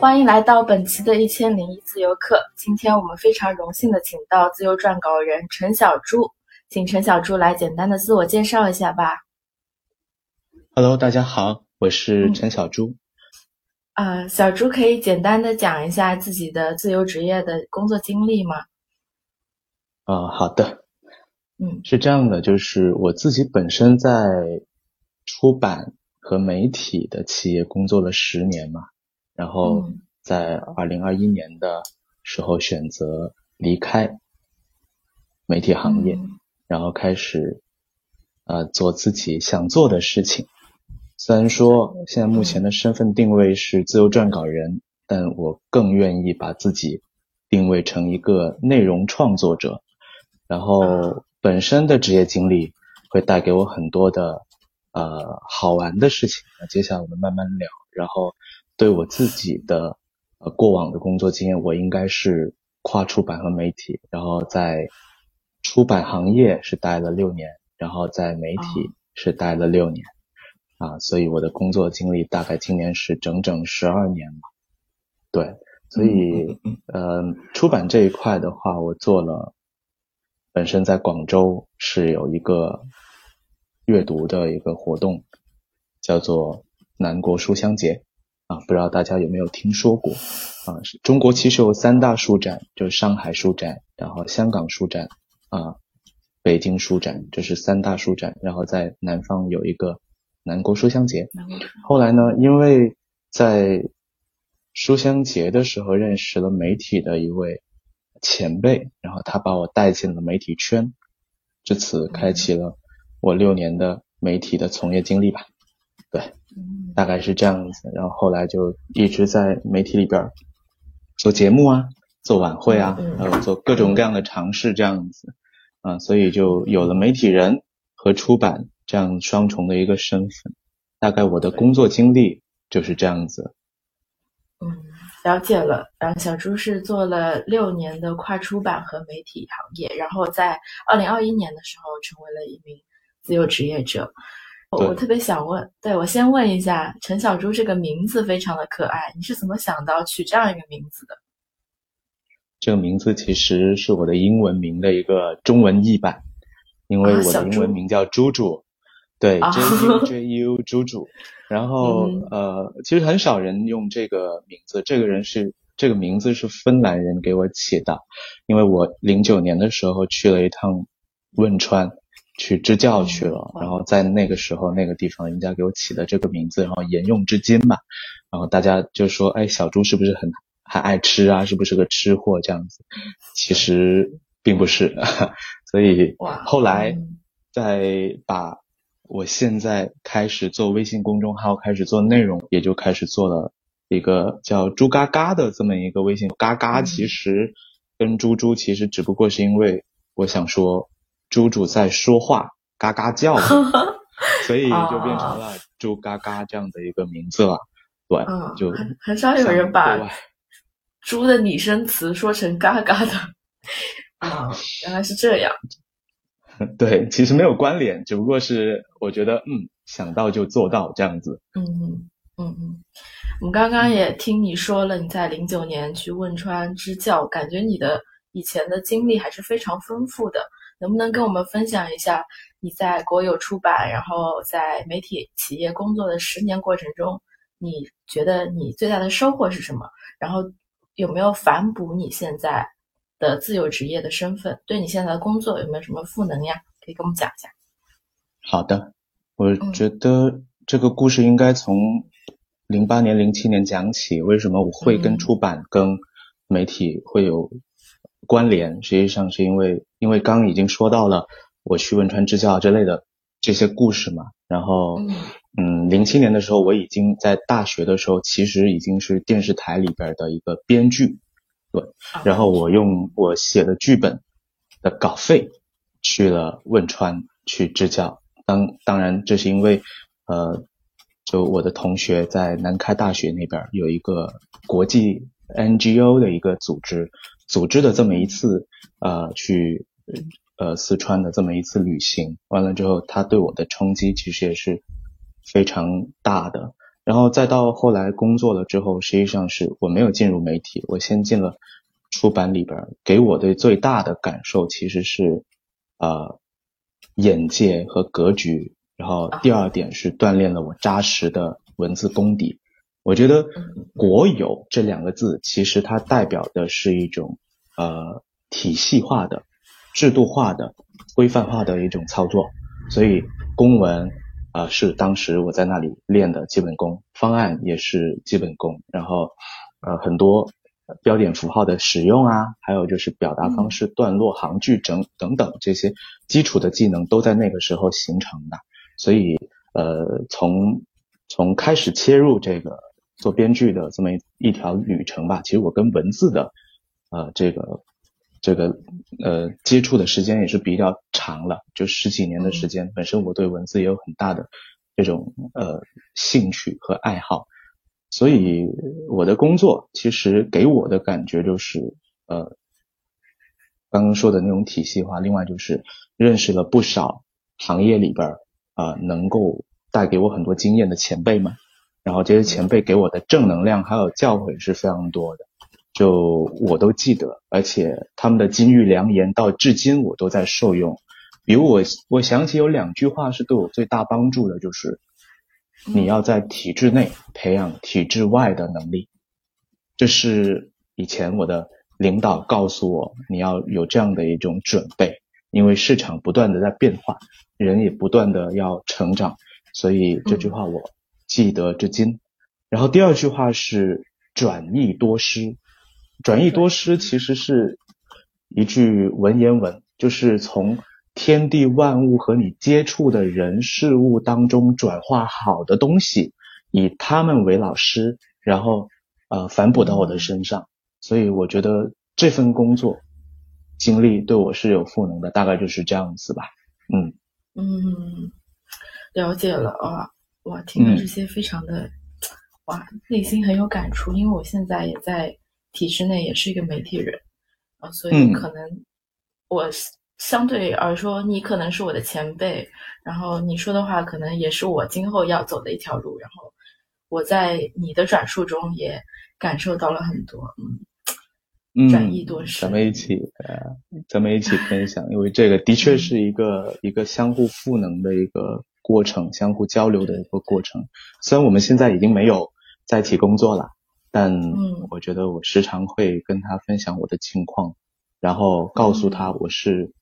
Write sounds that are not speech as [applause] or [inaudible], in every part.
欢迎来到本期的一千零一自由课。今天我们非常荣幸的请到自由撰稿人陈小猪，请陈小猪来简单的自我介绍一下吧。Hello，大家好，我是陈小猪。呃，小猪可以简单的讲一下自己的自由职业的工作经历吗？呃，好的，嗯是这样的，就是我自己本身在出版和媒体的企业工作了十年嘛，然后嗯在二零二一年的时候选择离开媒体行业，嗯然后开始呃做自己想做的事情。虽然说现在目前的身份定位是自由撰稿人，但我更愿意把自己定位成一个内容创作者。然后本身的职业经历会带给我很多的呃好玩的事情。那接下来我们慢慢聊。然后对我自己的呃过往的工作经验，我应该是跨出版和媒体，然后在出版行业是待了六年，然后在媒体是待了六年。啊，所以我的工作经历大概今年是整整十二年吧。对，所以呃，出版这一块的话，我做了，本身在广州是有一个阅读的一个活动，叫做南国书香节啊，不知道大家有没有听说过啊？中国其实有三大书展，就是上海书展，然后香港书展啊，北京书展，这是三大书展，然后在南方有一个南国书香节。后来呢，因为在书香节的时候认识了媒体的一位前辈，然后他把我带进了媒体圈，至此开启了我六年的媒体的从业经历吧。对，嗯大概是这样子。然后后来就一直在媒体里边做节目啊，做晚会啊，还有做各种各样的尝试这样子。啊，所以就有了媒体人和出版这样双重的一个身份。大概我的工作经历就是这样子。嗯，了解了。然后小朱是做了六年的跨出版和媒体行业，然后在二零二一年的时候成为了一名自由职业者。我我特别想问，对我先问一下，陈小猪这个名字非常的可爱，你是怎么想到取这样一个名字的？这个名字其实是我的英文名的一个中文译版，因为我的英文名叫猪猪，对啊，J U J U [laughs] 猪猪。然后嗯呃，其实很少人用这个名字，这个人是这个名字是芬兰人给我起的，因为我零九年的时候去了一趟汶川。去支教去了，嗯然后在那个时候那个地方，人家给我起的这个名字，然后沿用至今吧。然后大家就说：“哎，小猪是不是很还爱吃啊？是不是个吃货这样子？”其实并不是，[laughs] 所以哇后来嗯再把我现在开始做微信公众号，开始做内容，也就开始做了一个叫“猪嘎嘎”的这么一个微信。嘎嘎嗯其实跟猪猪其实只不过是因为我想说猪猪在说话，嘎嘎叫的，[laughs] 所以就变成了“猪嘎嘎”这样的一个名字了。对，嗯，就很很少有人把猪的拟声词说成嘎嘎的。[laughs] 啊、原来是这样。[laughs] 对，其实没有关联，只不过是我觉得，嗯，想到就做到这样子。嗯嗯嗯嗯，我们刚刚也听你说了，你在零九年去汶川支教，感觉你的以前的经历还是非常丰富的。能不能跟我们分享一下你在国有出版，然后在媒体企业工作的十年过程中，你觉得你最大的收获是什么？然后有没有反哺你现在的自由职业的身份？对你现在的工作有没有什么赋能呀？可以跟我们讲一下。好的，我觉得这个故事应该从零八年、零七年讲起。为什么我会跟出版、跟媒体会有关联？实际上是因为，因为刚刚已经说到了我去汶川支教之类的这些故事嘛。然后，嗯嗯，零七年的时候，我已经在大学的时候，其实已经是电视台里边的一个编剧，对。然后我用我写的剧本的稿费去了汶川去支教。当当然，这是因为呃，就我的同学在南开大学那边有一个国际 NGO 的一个组织组织的这么一次呃去呃四川的这么一次旅行，完了之后，他对我的冲击其实也是非常大的。然后再到后来工作了之后，实际上是我没有进入媒体，我先进了出版里边，给我的最大的感受其实是，呃，眼界和格局。然后第二点是锻炼了我扎实的文字功底。我觉得“国有”这两个字，其实它代表的是一种呃体系化的、制度化的、规范化的一种操作。所以公文啊是当时我在那里练的基本功，方案也是基本功，然后呃很多标点符号的使用啊，还有就是表达方式、段落、行距整等等这些基础的技能都在那个时候形成的。所以呃从从开始切入这个。做编剧的这么一一条旅程吧，其实我跟文字的，呃，这个这个呃接触的时间也是比较长了，就十几年的时间。本身我对文字也有很大的这种呃兴趣和爱好，所以我的工作其实给我的感觉就是呃刚刚说的那种体系化，另外就是认识了不少行业里边啊能够带给我很多经验的前辈们。然后这些前辈给我的正能量还有教诲是非常多的，就我都记得，而且他们的金玉良言到至今我都在受用。比如我我想起有两句话是对我最大帮助的，就是你要在体制内培养体制外的能力。这是以前我的领导告诉我，你要有这样的一种准备，因为市场不断的在变化，人也不断的要成长，所以这句话我。记得至今。然后第二句话是转益多施，转益多师其实是一句文言文，就是从天地万物和你接触的人事物当中转化好的东西，以他们为老师，然后呃反哺到我的身上。所以我觉得这份工作经历对我是有赋能的，大概就是这样子吧。嗯嗯，了解了啊。哇，听了这些非常的，哇，内心很有感触。因为我现在也在体制内，也是一个媒体人啊，所以可能我相对而说，你可能是我的前辈，然后你说的话可能也是我今后要走的一条路。然后我在你的转述中也感受到了很多，嗯，转移多咱们一起，呃，咱们一起分享，因为这个的确是一个一个相互赋能的一个。过程相互交流的一个过程，虽然我们现在已经没有在一起工作了，但我觉得我时常会跟他分享我的情况，然后告诉他我是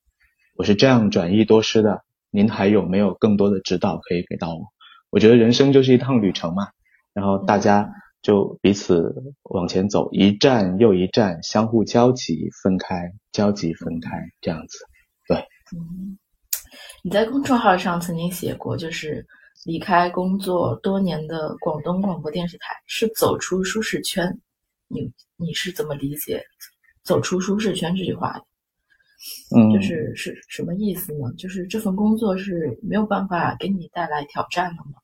我是这样转移多师的，您还有没有更多的指导可以给到我？我觉得人生就是一趟旅程嘛，然后大家就彼此往前走，一站又一站，相互交集，分开，交集，分开，这样子，对。你在公众号上曾经写过，就是离开工作多年的广东广播电视台是走出舒适圈。你你是怎么理解“走出舒适圈”这句话的？嗯，就是是什么意思呢？就是这份工作是没有办法给你带来挑战了吗？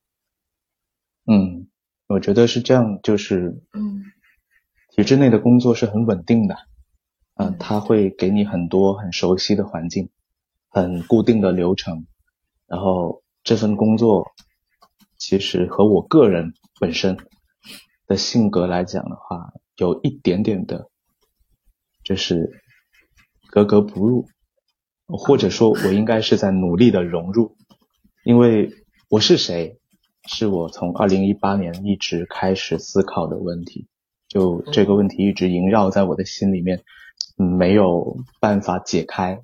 嗯，我觉得是这样，就是嗯，体制内的工作是很稳定的，嗯，他会给你很多很熟悉的环境。很固定的流程，然后这份工作其实和我个人本身的性格来讲的话，有一点点的，就是格格不入，或者说我应该是在努力的融入，因为我是谁，是我从二零一八年一直开始思考的问题，就这个问题一直萦绕在我的心里面。没有办法解开，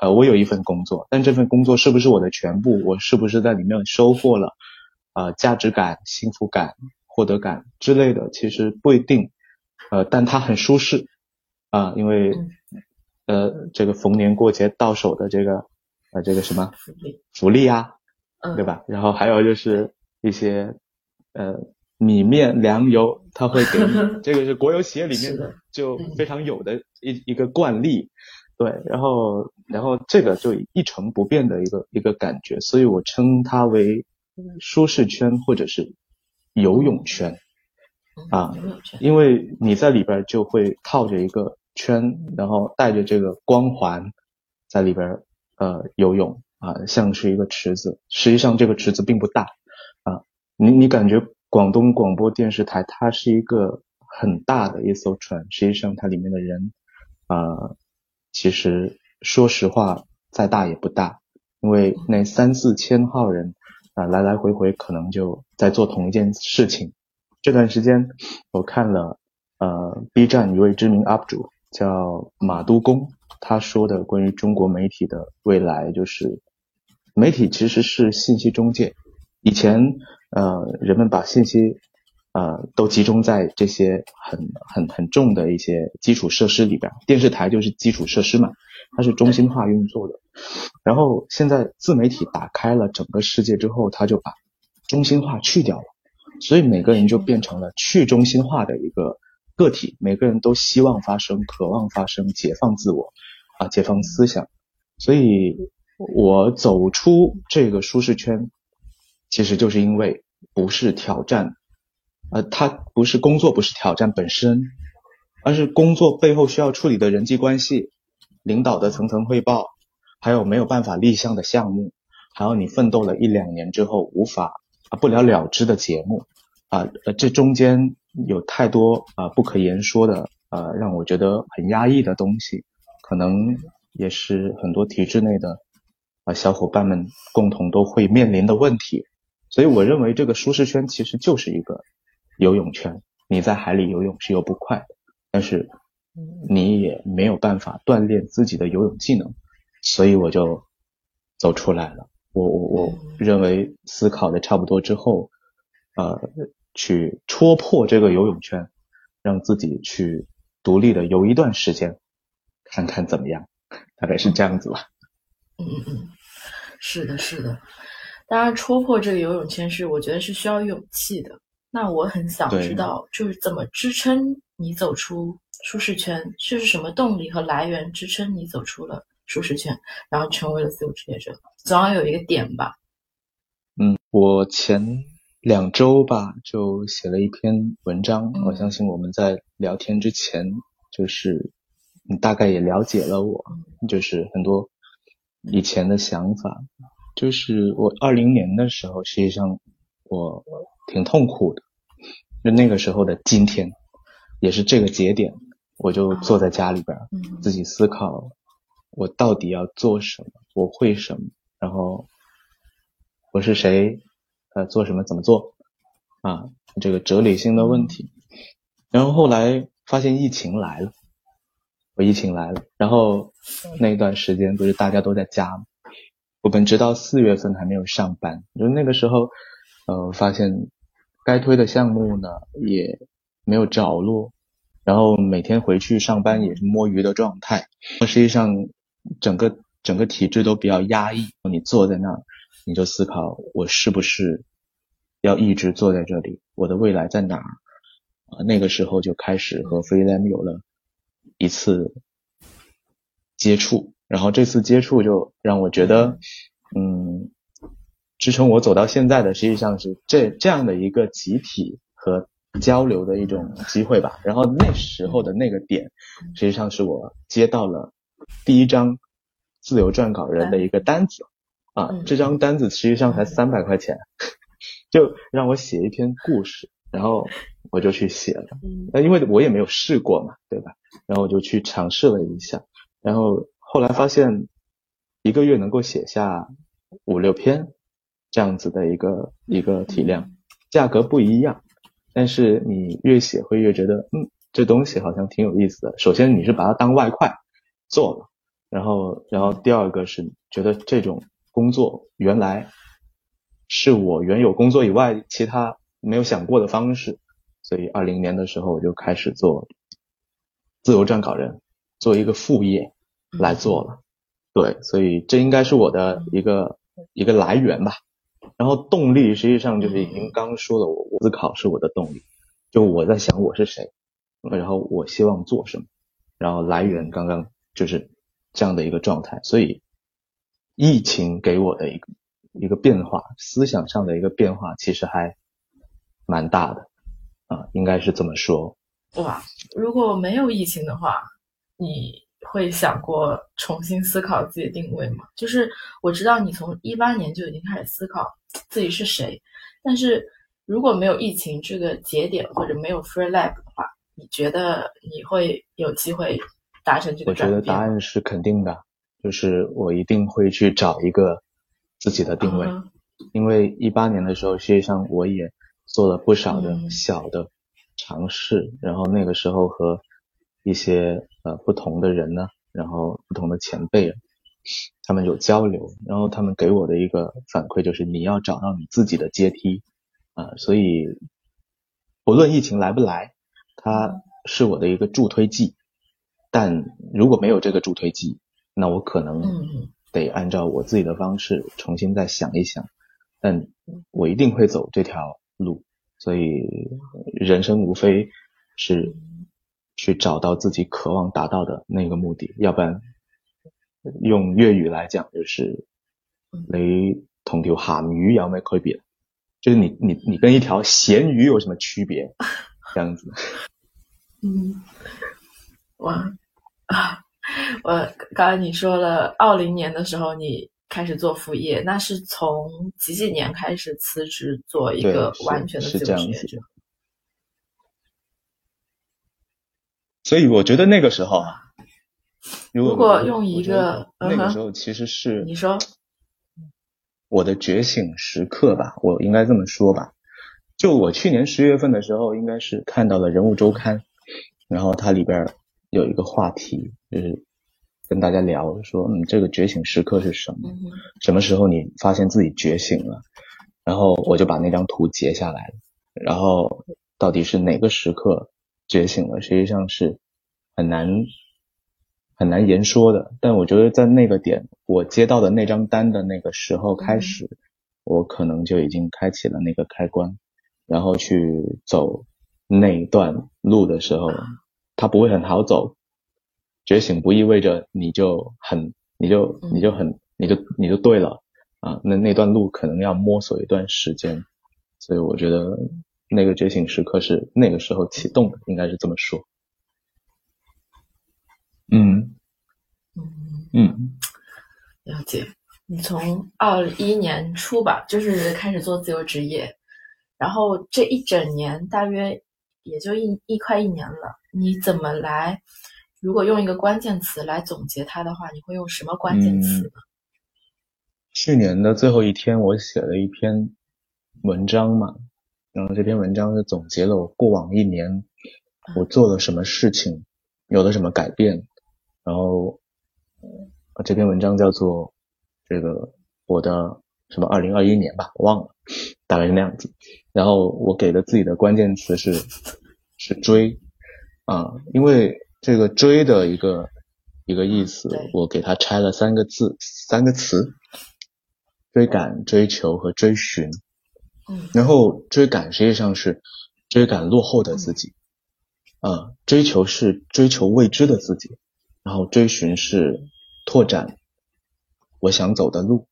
呃，我有一份工作，但这份工作是不是我的全部？我是不是在里面收获了，呃，价值感、幸福感、获得感之类的？其实不一定，呃，但它很舒适，啊，因为，呃，这个逢年过节到手的这个，呃，这个什么福利福利啊，对吧？然后还有就是一些，呃。米面粮油，他会给你，[laughs] 这个是国有企业里面就非常有的一一个惯例，对，然后然后这个就一成不变的一个一个感觉，所以我称它为舒适圈或者是游泳圈。啊，因为你在里边就会套着一个圈，然后带着这个光环在里边呃游泳啊，像是一个池子，实际上这个池子并不大。啊。你你感觉广东广播电视台它是一个很大的一艘船，实际上它里面的人，呃，其实说实话再大也不大，因为那三四千号人啊、来来回回可能就在做同一件事情。这段时间我看了呃 B 站一位知名 UP 主叫马都公，他说的关于中国媒体的未来就是媒体其实是信息中介。以前呃人们把信息呃都集中在这些很很很重的一些基础设施里边，电视台就是基础设施嘛，它是中心化运作的。然后现在自媒体打开了整个世界之后，它就把中心化去掉了。所以每个人就变成了去中心化的一个个体，每个人都希望发声，渴望发声，解放自我，啊，解放思想。所以，我走出这个舒适圈，其实就是因为不是挑战，呃，它不是工作，不是挑战本身，而是工作背后需要处理的人际关系、领导的层层汇报，还有没有办法立项的项目，还有你奋斗了一两年之后无法。啊，不了了之的节目，啊，呃，这中间有太多啊不可言说的，呃，让我觉得很压抑的东西，可能也是很多体制内的啊小伙伴们共同都会面临的问题。所以我认为这个舒适圈其实就是一个游泳圈，你在海里游泳是游不快的，但是你也没有办法锻炼自己的游泳技能，所以我就走出来了。我我我认为思考的差不多之后，呃，去戳破这个游泳圈，让自己去独立的游一段时间，看看怎么样，大概是这样子吧。嗯嗯嗯，是的，是的。当然，戳破这个游泳圈是我觉得是需要勇气的。那我很想知道，就是怎么支撑你走出舒适圈，是什么动力和来源支撑你走出了？舒适圈，然后成为了自由职业者，总要有一个点吧。嗯，我前两周吧就写了一篇文章，我相信我们在聊天之前，就是你大概也了解了我，就是很多以前的想法。就是我二零年的时候，实际上我挺痛苦的，就那个时候的今天，也是这个节点，我就坐在家里边，自己思考。我到底要做什么？我会什么？然后我是谁？呃，做什么？怎么做？啊，这个哲理性的问题。然后后来发现疫情来了，我疫情来了，然后那段时间不是大家都在家吗？我们直到四月份还没有上班，就那个时候，呃，发现该推的项目呢也没有着落，然后每天回去上班也是摸鱼的状态。实际上。整个整个体制都比较压抑，你坐在那儿，你就思考我是不是要一直坐在这里？我的未来在哪儿？啊，那个时候就开始和 Freelam 有了一次接触，然后这次接触就让我觉得，嗯，支撑我走到现在的实际上是这这样的一个集体和交流的一种机会吧。然后那时候的那个点，实际上是我接到了。第一张自由撰稿人的一个单子啊，这张单子实际上才三百块钱，[laughs] 就让我写一篇故事，然后我就去写了。那因为我也没有试过嘛，对吧？然后我就去尝试了一下，然后后来发现一个月能够写下五六篇这样子的一个一个体量，价格不一样，但是你越写会越觉得，嗯，这东西好像挺有意思的。首先你是把它当外快。做了，然后，然后第二个是觉得这种工作原来是我原有工作以外其他没有想过的方式，所以二零年的时候我就开始做自由撰稿人，做一个副业来做了。对，所以这应该是我的一个一个来源吧。然后动力实际上就是您刚说的，我思考是我的动力，就我在想我是谁，然后我希望做什么，然后来源刚刚。就是这样的一个状态，所以疫情给我的一个一个变化，思想上的一个变化，其实还蛮大的啊，应该是这么说。哇，如果没有疫情的话，你会想过重新思考自己的定位吗？就是我知道你从一八年就已经开始思考自己是谁，但是如果没有疫情这个节点，或者没有 Free Lab 的话，你觉得你会有机会达成这个我觉得？答案是肯定的，就是我一定会去找一个自己的定位。嗯因为一八年的时候，实际上我也做了不少的嗯小的尝试，然后那个时候和一些呃不同的人呢，然后不同的前辈啊，他们有交流，然后他们给我的一个反馈就是你要找到你自己的阶梯啊、所以不论疫情来不来，它是我的一个助推剂，但如果没有这个助推剂，那我可能嗯。得按照我自己的方式重新再想一想，但我一定会走这条路，所以人生无非是去找到自己渴望达到的那个目的，要不然用粤语来讲就是你同条咸鱼有咩区别？就是你你你跟一条咸鱼有什么区别？这样子。[laughs] 嗯，我啊，我刚才你说了，二零年的时候你开始做副业，那是从几几年开始辞职做一个完全的自由职业者？所以我觉得那个时候啊，如果用一个那个时候其实是你说我的觉醒时刻吧，我应该这么说吧。就我去年十月份的时候，应该是看到了《人物周刊》，然后它里边有一个话题，就是跟大家聊说，嗯，这个觉醒时刻是什么？嗯什么时候你发现自己觉醒了？然后我就把那张图截下来了。然后到底是哪个时刻觉醒了？实际上是很难很难言说的。但我觉得在那个点，我接到的那张单的那个时候开始，我可能就已经开启了那个开关，然后去走那一段路的时候，它不会很好走。觉醒不意味着你就很，你就你就很，你就你就对了啊。那那段路可能要摸索一段时间，所以我觉得那个觉醒时刻是那个时候启动的，应该是这么说。嗯嗯，嗯，了解。你从二一年初吧，就是开始做自由职业，然后这一整年大约也就一一快一年了。你怎么来？如果用一个关键词来总结它的话，你会用什么关键词呢？去年的最后一天，我写了一篇文章嘛，然后这篇文章就总结了我过往一年我做了什么事情，有了什么改变，然后呃这篇文章叫做这个我的什么二零二一年吧，我忘了，大概是那样子。然后我给的自己的关键词是是追。啊，因为这个追的一个一个意思，我给它拆了三个字三个词：追赶、追求和追寻。嗯。然后追赶实际上是追赶落后的自己，啊、追求是追求未知的自己，然后追寻是拓展我想走的路。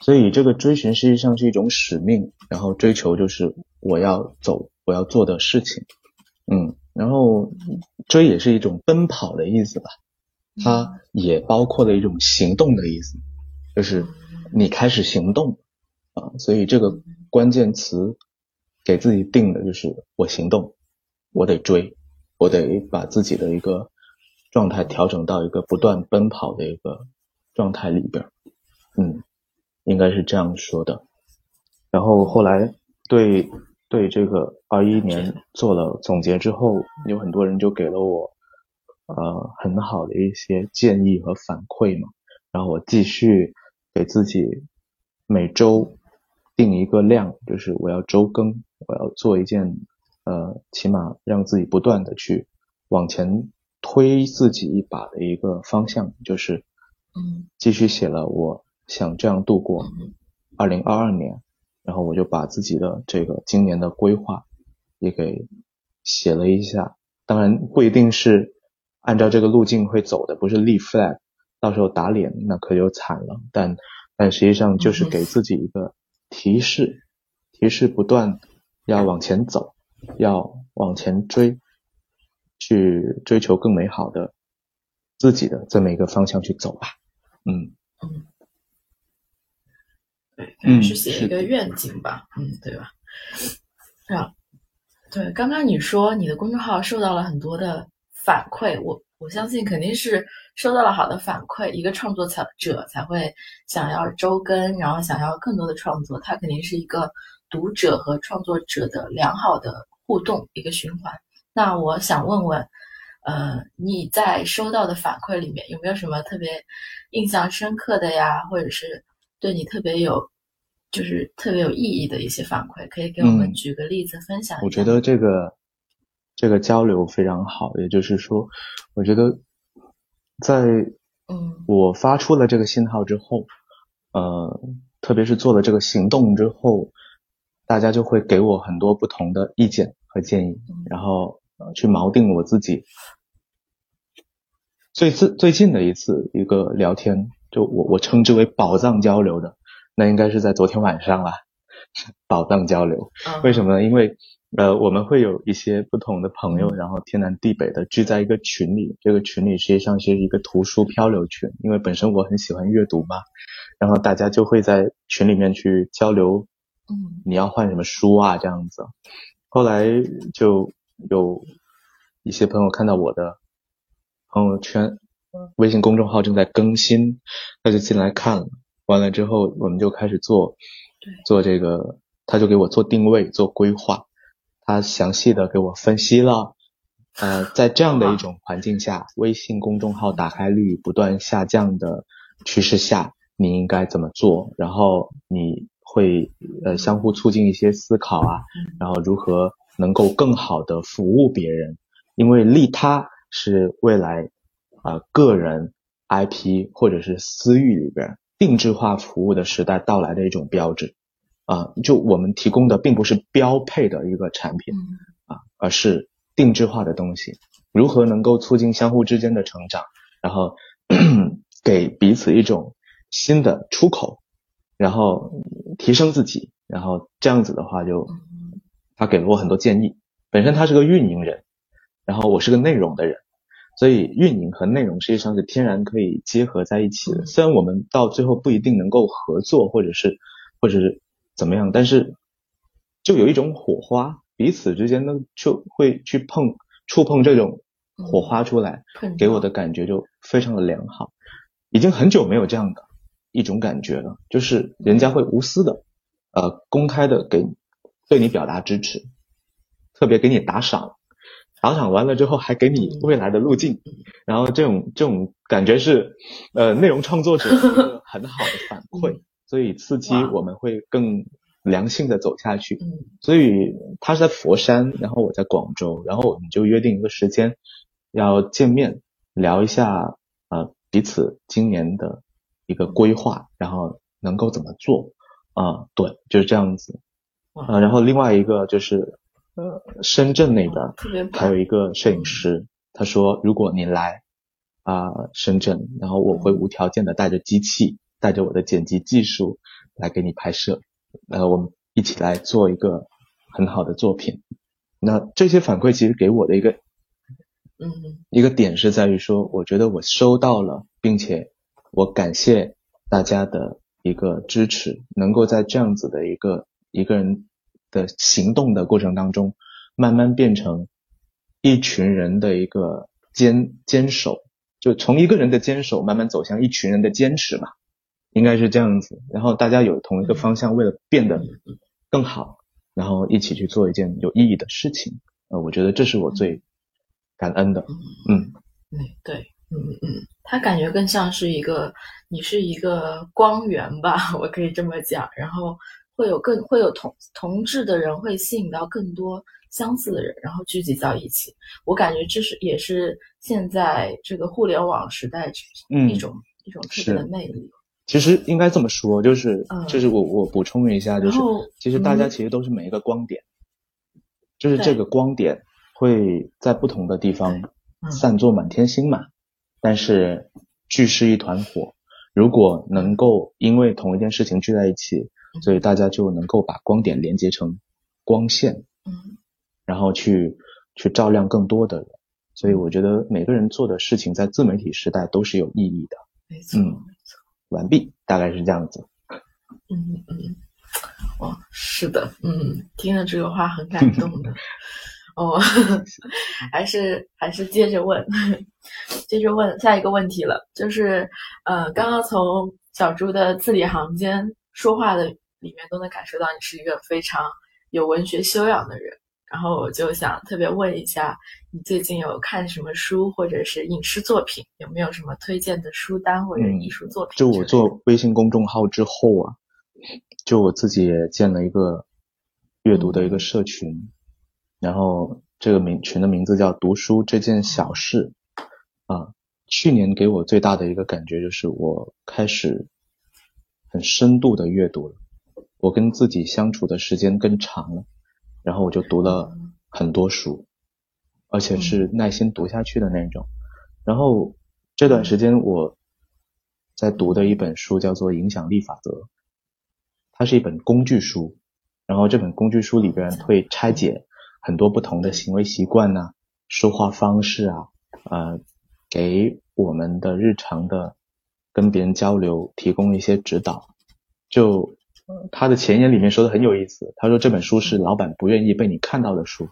所以这个追寻实际上是一种使命，然后追求就是我要走我要做的事情，嗯，然后追也是一种奔跑的意思吧，它也包括了一种行动的意思，就是你开始行动。啊，所以这个关键词给自己定的就是我行动，我得追，我得把自己的一个状态调整到一个不断奔跑的一个状态里边，嗯，应该是这样说的。然后后来对对这个二一年做了总结之后，有很多人就给了我呃很好的一些建议和反馈嘛，然后我继续给自己每周定一个量，就是我要周更，我要做一件呃起码让自己不断的去往前推自己一把的一个方向，就是嗯。继续写了我想这样度过嗯。二零二二年，然后我就把自己的这个今年的规划也给写了一下，当然不一定是按照这个路径会走的，不是立 flag，到时候打脸那可就惨了，但但实际上就是给自己一个提示，提示不断要往前走，要往前追，去追求更美好的自己的这么一个方向去走吧，嗯。嗯，对，嗯是写一个愿景吧，嗯，对吧？啊，对，刚刚你说你的公众号受到了很多的反馈，我我相信肯定是收到了好的反馈，一个创作者才会想要周更，然后想要更多的创作，它肯定是一个读者和创作者的良好的互动一个循环。那我想问问，呃，你在收到的反馈里面有没有什么特别印象深刻的呀，或者是对你特别有？就是特别有意义的一些反馈，可以给我们举个例子分享一下。我觉得这个这个交流非常好，也就是说，我觉得在嗯我发出了这个信号之后，呃，特别是做了这个行动之后，大家就会给我很多不同的意见和建议，然后去锚定我自己。最最最近的一次一个聊天，就我我称之为宝藏交流的。那应该是在昨天晚上了，宝藏交流。为什么呢？因为呃，我们会有一些不同的朋友，然后天南地北的聚在一个群里。这个群里实际上是一个图书漂流群，因为本身我很喜欢阅读嘛，然后大家就会在群里面去交流。嗯，你要换什么书啊？这样子。后来就有一些朋友看到我的朋友圈，微信公众号正在更新，他就进来看了。完了之后，我们就开始做，做这个，他就给我做定位、做规划，他详细的给我分析了，呃，在这样的一种环境下，微信公众号打开率不断下降的趋势下，你应该怎么做？然后你会呃相互促进一些思考啊，然后如何能够更好的服务别人？因为利他是未来啊个人 IP 或者是私域里边。定制化服务的时代到来的一种标志，啊，就我们提供的并不是标配的一个产品，啊，而是定制化的东西。如何能够促进相互之间的成长，然后 [clears throat] 给彼此一种新的出口，然后提升自己，然后这样子的话，就他给了我很多建议。本身他是个运营人，然后我是个内容的人。所以运营和内容实际上是天然可以结合在一起的。虽然我们到最后不一定能够合作，或者是或者是怎么样，但是就有一种火花，彼此之间呢就会去碰触碰这种火花出来，给我的感觉就非常的良好。已经很久没有这样的一种感觉了，就是人家会无私的呃公开的给对你表达支持，特别给你打赏。打赏完了之后，还给你未来的路径，然后这种这种感觉是，呃，内容创作者很好的反馈，[laughs] 所以刺激我们会更良性的走下去。所以他是在佛山，然后我在广州，然后我们就约定一个时间要见面，聊一下呃彼此今年的一个规划，然后能够怎么做啊？对，就是这样子。啊，然后另外一个就是。呃，深圳那边还有一个摄影师，他说如果你来啊深圳，然后我会无条件的带着机器，带着我的剪辑技术来给你拍摄，呃，我们一起来做一个很好的作品。那这些反馈其实给我的一个，嗯，一个点是在于说，我觉得我收到了，并且我感谢大家的一个支持，能够在这样子的一个一个人。的行动的过程当中，慢慢变成一群人的一个坚坚守，就从一个人的坚守慢慢走向一群人的坚持嘛，应该是这样子。然后大家有同一个方向，为了变得更好，然后一起去做一件有意义的事情。呃，我觉得这是我最感恩的。嗯，对对，嗯嗯，他感觉更像是一个，你是一个光源吧，[laughs] 我可以这么讲。然后。会有更会有同同志的人会吸引到更多相似的人，然后聚集到一起。我感觉这是也是现在这个互联网时代一种一种特别的魅力。其实应该这么说，就是就是我我补充一下，就是其实大家其实都是每一个光点，就是这个光点会在不同的地方散作满天星嘛，但是聚是一团火。如果能够因为同一件事情聚在一起。所以大家就能够把光点连接成光线，嗯，然后去去照亮更多的人。所以我觉得每个人做的事情在自媒体时代都是有意义的。没错，没错。完毕，大概是这样子。嗯嗯，哦，是的，嗯，听了这个话很感动的。[laughs] 哦，[laughs] 还是还是接着问，接着问下一个问题了，就是呃，刚刚从小猪的字里行间说话的里面都能感受到你是一个非常有文学修养的人。然后我就想特别问一下，你最近有看什么书或者是影视作品？有没有什么推荐的书单或者艺术作品？就我做微信公众号之后啊，就我自己也建了一个阅读的一个社群，然后这个名群的名字叫“读书这件小事”。啊，去年给我最大的一个感觉就是我开始很深度的阅读了，我跟自己相处的时间更长了。然后我就读了很多书，而且是耐心读下去的那种。然后这段时间我在读的一本书叫做《影响力法则》，它是一本工具书。然后这本工具书里边会拆解很多不同的行为习惯呐、说话方式啊，呃，给我们的日常的跟别人交流提供一些指导。就他的前言里面说的很有意思，他说这本书是老板不愿意被你看到的书，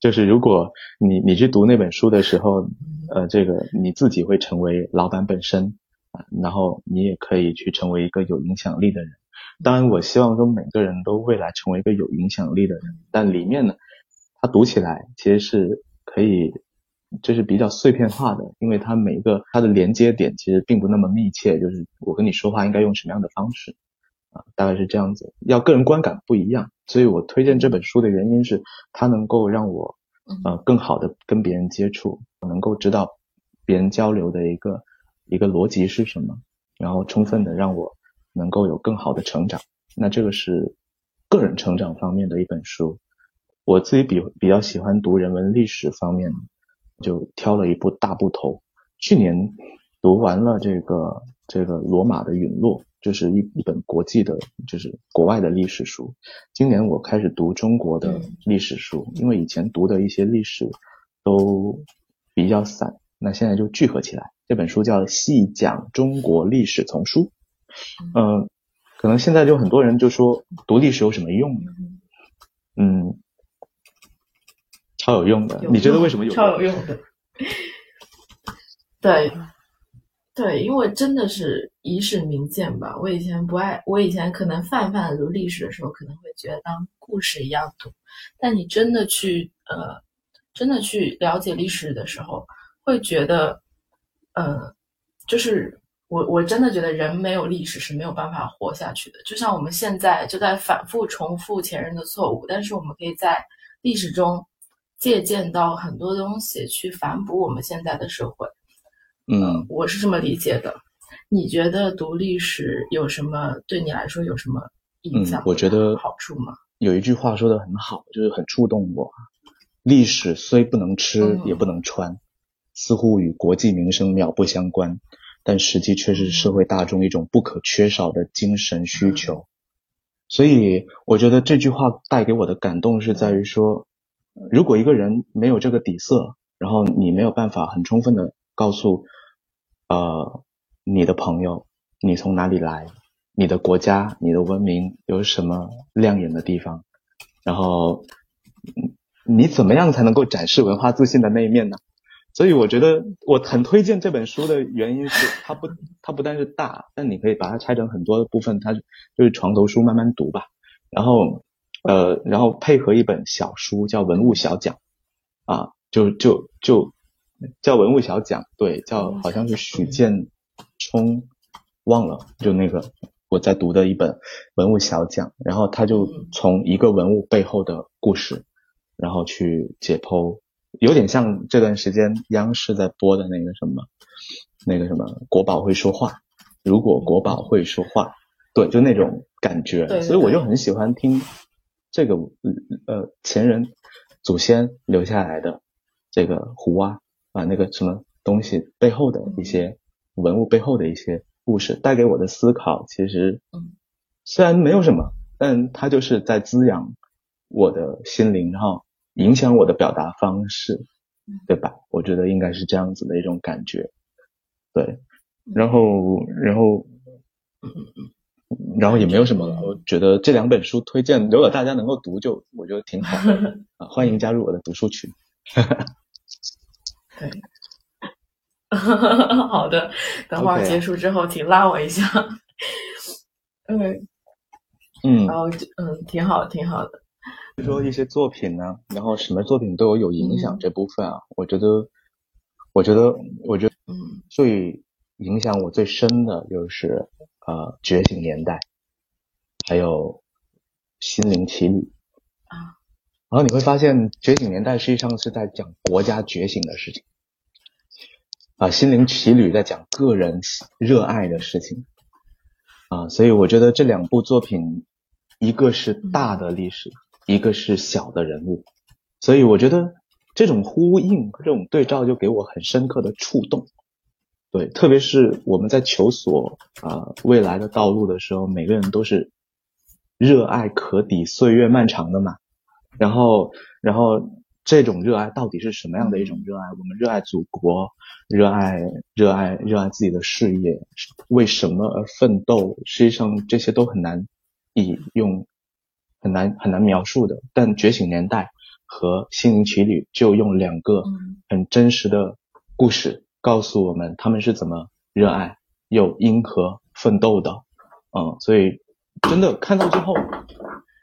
就是如果你你去读那本书的时候，呃，这个你自己会成为老板本身啊，然后你也可以去成为一个有影响力的人。当然，我希望说每个人都未来成为一个有影响力的人，但里面呢，他读起来其实是可以，就是比较碎片化的，因为它每一个它的连接点其实并不那么密切，就是我跟你说话应该用什么样的方式。啊，大概是这样子，要个人观感不一样，所以我推荐这本书的原因是，它能够让我呃更好的跟别人接触，能够知道别人交流的一个一个逻辑是什么，然后充分的让我能够有更好的成长。那这个是个人成长方面的一本书，我自己比比较喜欢读人文历史方面，就挑了一部大部头，去年读完了这个这个罗马的陨落。就是一一本国际的，就是国外的历史书。今年我开始读中国的历史书，因为以前读的一些历史都比较散，那现在就聚合起来。这本书叫《细讲中国历史丛书》。嗯，可能现在就很多人就说读历史有什么用呢？嗯，超有用的。你觉得为什么有？超有用的。[laughs] 对。对，因为真的是以史明鉴吧。我以前不爱，我以前可能泛泛读历史的时候，可能会觉得当故事一样读。但你真的去呃，真的去了解历史的时候，会觉得，呃，就是我我真的觉得人没有历史是没有办法活下去的。就像我们现在就在反复重复前人的错误，但是我们可以在历史中借鉴到很多东西，去反哺我们现在的社会。嗯，我是这么理解的。你觉得读历史有什么对你来说有什么影响？我觉得好处吗？有一句话说的很好，就是很触动我。历史虽不能吃，也不能穿，似乎与国计民生渺不相关，但实际却是社会大众一种不可缺少的精神需求。所以，我觉得这句话带给我的感动是在于说，如果一个人没有这个底色，然后你没有办法很充分的告诉。呃，你的朋友，你从哪里来？你的国家，你的文明有什么亮眼的地方？然后，你怎么样才能够展示文化自信的那一面呢？[laughs] 所以我觉得我很推荐这本书的原因是，它不，它不但是大，但你可以把它拆成很多的部分，它就是床头书慢慢读吧。然后，呃，然后配合一本小书叫《文物小讲》，啊，就就就。叫文物小讲，对，叫好像是许建冲，忘了，就那个我在读的一本文物小讲，然后他就从一个文物背后的故事，然后去解剖，有点像这段时间央视在播的那个什么，那个什么国宝会说话，如果国宝会说话，对，就那种感觉，所以我就很喜欢听这个呃前人祖先留下来的这个壶啊。啊，那个什么东西背后的一些文物背后的一些故事，带给我的思考，其实，虽然没有什么，但它就是在滋养我的心灵，然后影响我的表达方式，对吧？我觉得应该是这样子的一种感觉，对。然后，然后，然后也没有什么了。我觉得这两本书推荐，如果大家能够读，就我觉得挺好的 [laughs] 啊。欢迎加入我的读书群。对，[laughs] 好的，等会儿结束之后，请拉我一下。[laughs] 嗯嗯，然后就嗯，挺好，挺好的。说一些作品呢，然后什么作品对我有影响这部分啊，我觉得，我觉得，我觉得，嗯，最影响我最深的就是呃《觉醒年代》，还有《心灵奇旅》啊。然后你会发现，《觉醒年代》实际上是在讲国家觉醒的事情，啊，《心灵奇旅》在讲个人热爱的事情，啊，所以我觉得这两部作品，一个是大的历史。一个是小的人物，所以我觉得这种呼应、这种对照就给我很深刻的触动。对，特别是我们在求索啊未来的道路的时候，每个人都是热爱可抵岁月漫长的嘛。然后，然后这种热爱到底是什么样的一种热爱？我们热爱祖国，热爱热爱热爱自己的事业，为什么而奋斗？实际上这些都很难以用。很难很难描述的，但《觉醒年代》和《心灵奇旅》就用两个很真实的故事告诉我们他们是怎么热爱又因何奋斗的。嗯，所以真的看到最后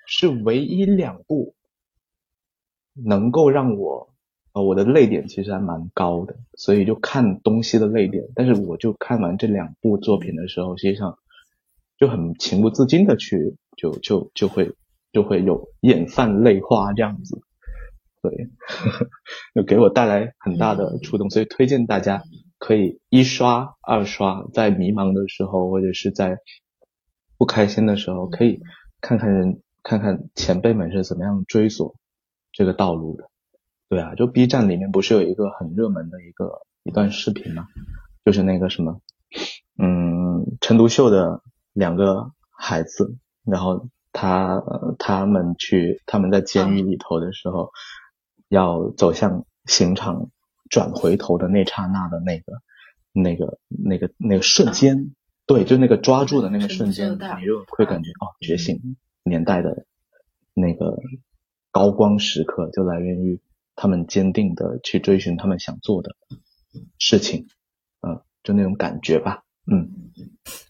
是唯一两部能够让我呃我的泪点其实还蛮高的，所以就看东西的泪点。但是我就看完这两部作品的时候，实际上就很情不自禁的去就就就会。就会有眼泛泪花这样子，对，[laughs] 就给我带来很大的触动，所以推荐大家可以一刷二刷，在迷茫的时候或者是在不开心的时候，可以看看人看看前辈们是怎么样追索这个道路的。对啊，就 B 站里面不是有一个很热门的一个一段视频吗？就是那个什么，嗯，陈独秀的两个孩子，然后。他他们去他们在监狱里头的时候，要走向刑场转回头的那刹那的那个那个那个那个瞬间，对，就那个抓住的那个瞬间，你就会感觉哦，觉醒年代的那个高光时刻，就来源于他们坚定的去追寻他们想做的事情，嗯，就那种感觉吧，嗯。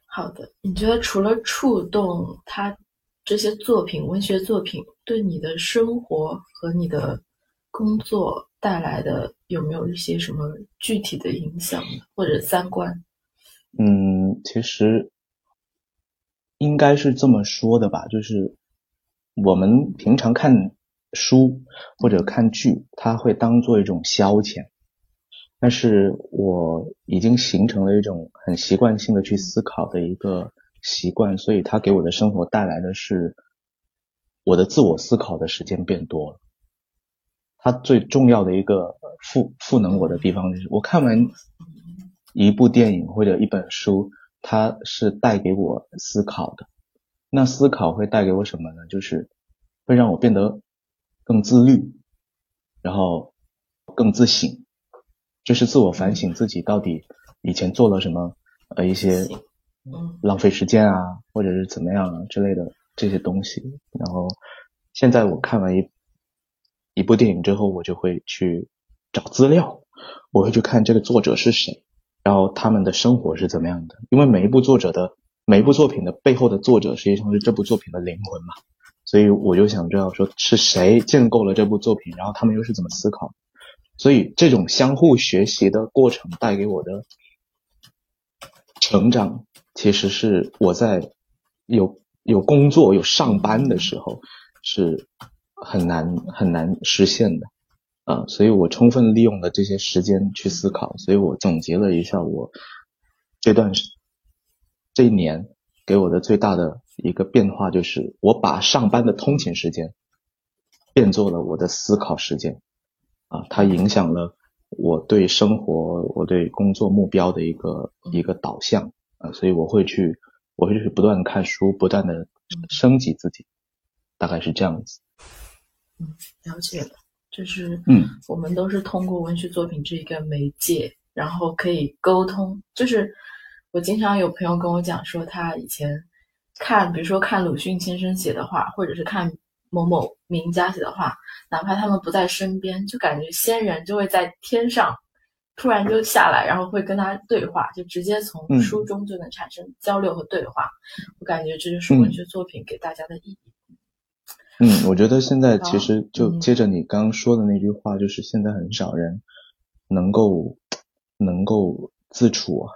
好的，你觉得除了触动他？这些作品，文学作品对你的生活和你的工作带来的有没有一些什么具体的影响或者三观？嗯，其实应该是这么说的吧，就是我们平常看书或者看剧，它会当做一种消遣，但是我已经形成了一种很习惯性的去思考的一个。习惯，所以它给我的生活带来的是我的自我思考的时间变多了。它最重要的一个赋赋能我的地方就是，我看完一部电影或者一本书，它是带给我思考的。那思考会带给我什么呢？就是会让我变得更自律，然后更自省，就是自我反省自己到底以前做了什么呃一些。浪费时间啊，或者是怎么样啊之类的这些东西。然后现在我看完一一部电影之后，我就会去找资料，我会去看这个作者是谁，然后他们的生活是怎么样的。因为每一部作者的每一部作品的背后的作者，实际上是这部作品的灵魂嘛。所以我就想知道说是谁建构了这部作品，然后他们又是怎么思考。所以这种相互学习的过程带给我的成长。其实是我在有有工作有上班的时候是很难很难实现的啊，所以我充分利用了这些时间去思考，所以我总结了一下我这段这一年给我的最大的一个变化就是，我把上班的通勤时间变做了我的思考时间啊，它影响了我对生活我对工作目标的一个一个导向。啊，所以我会去，我会去不断的看书，不断的升级自己，大概是这样子。嗯，了解了，就是嗯，我们都是通过文学作品这一个媒介，然后可以沟通。就是我经常有朋友跟我讲说，他以前看，比如说看鲁迅先生写的话，或者是看某某名家写的话，哪怕他们不在身边，就感觉仙人就会在天上突然就下来，然后会跟他对话，就直接从嗯书中就能产生交流和对话。我感觉这就是文学作品给大家的意义。嗯，我觉得现在其实就嗯接着你刚刚说的那句话，就是现在很少人能够能够自处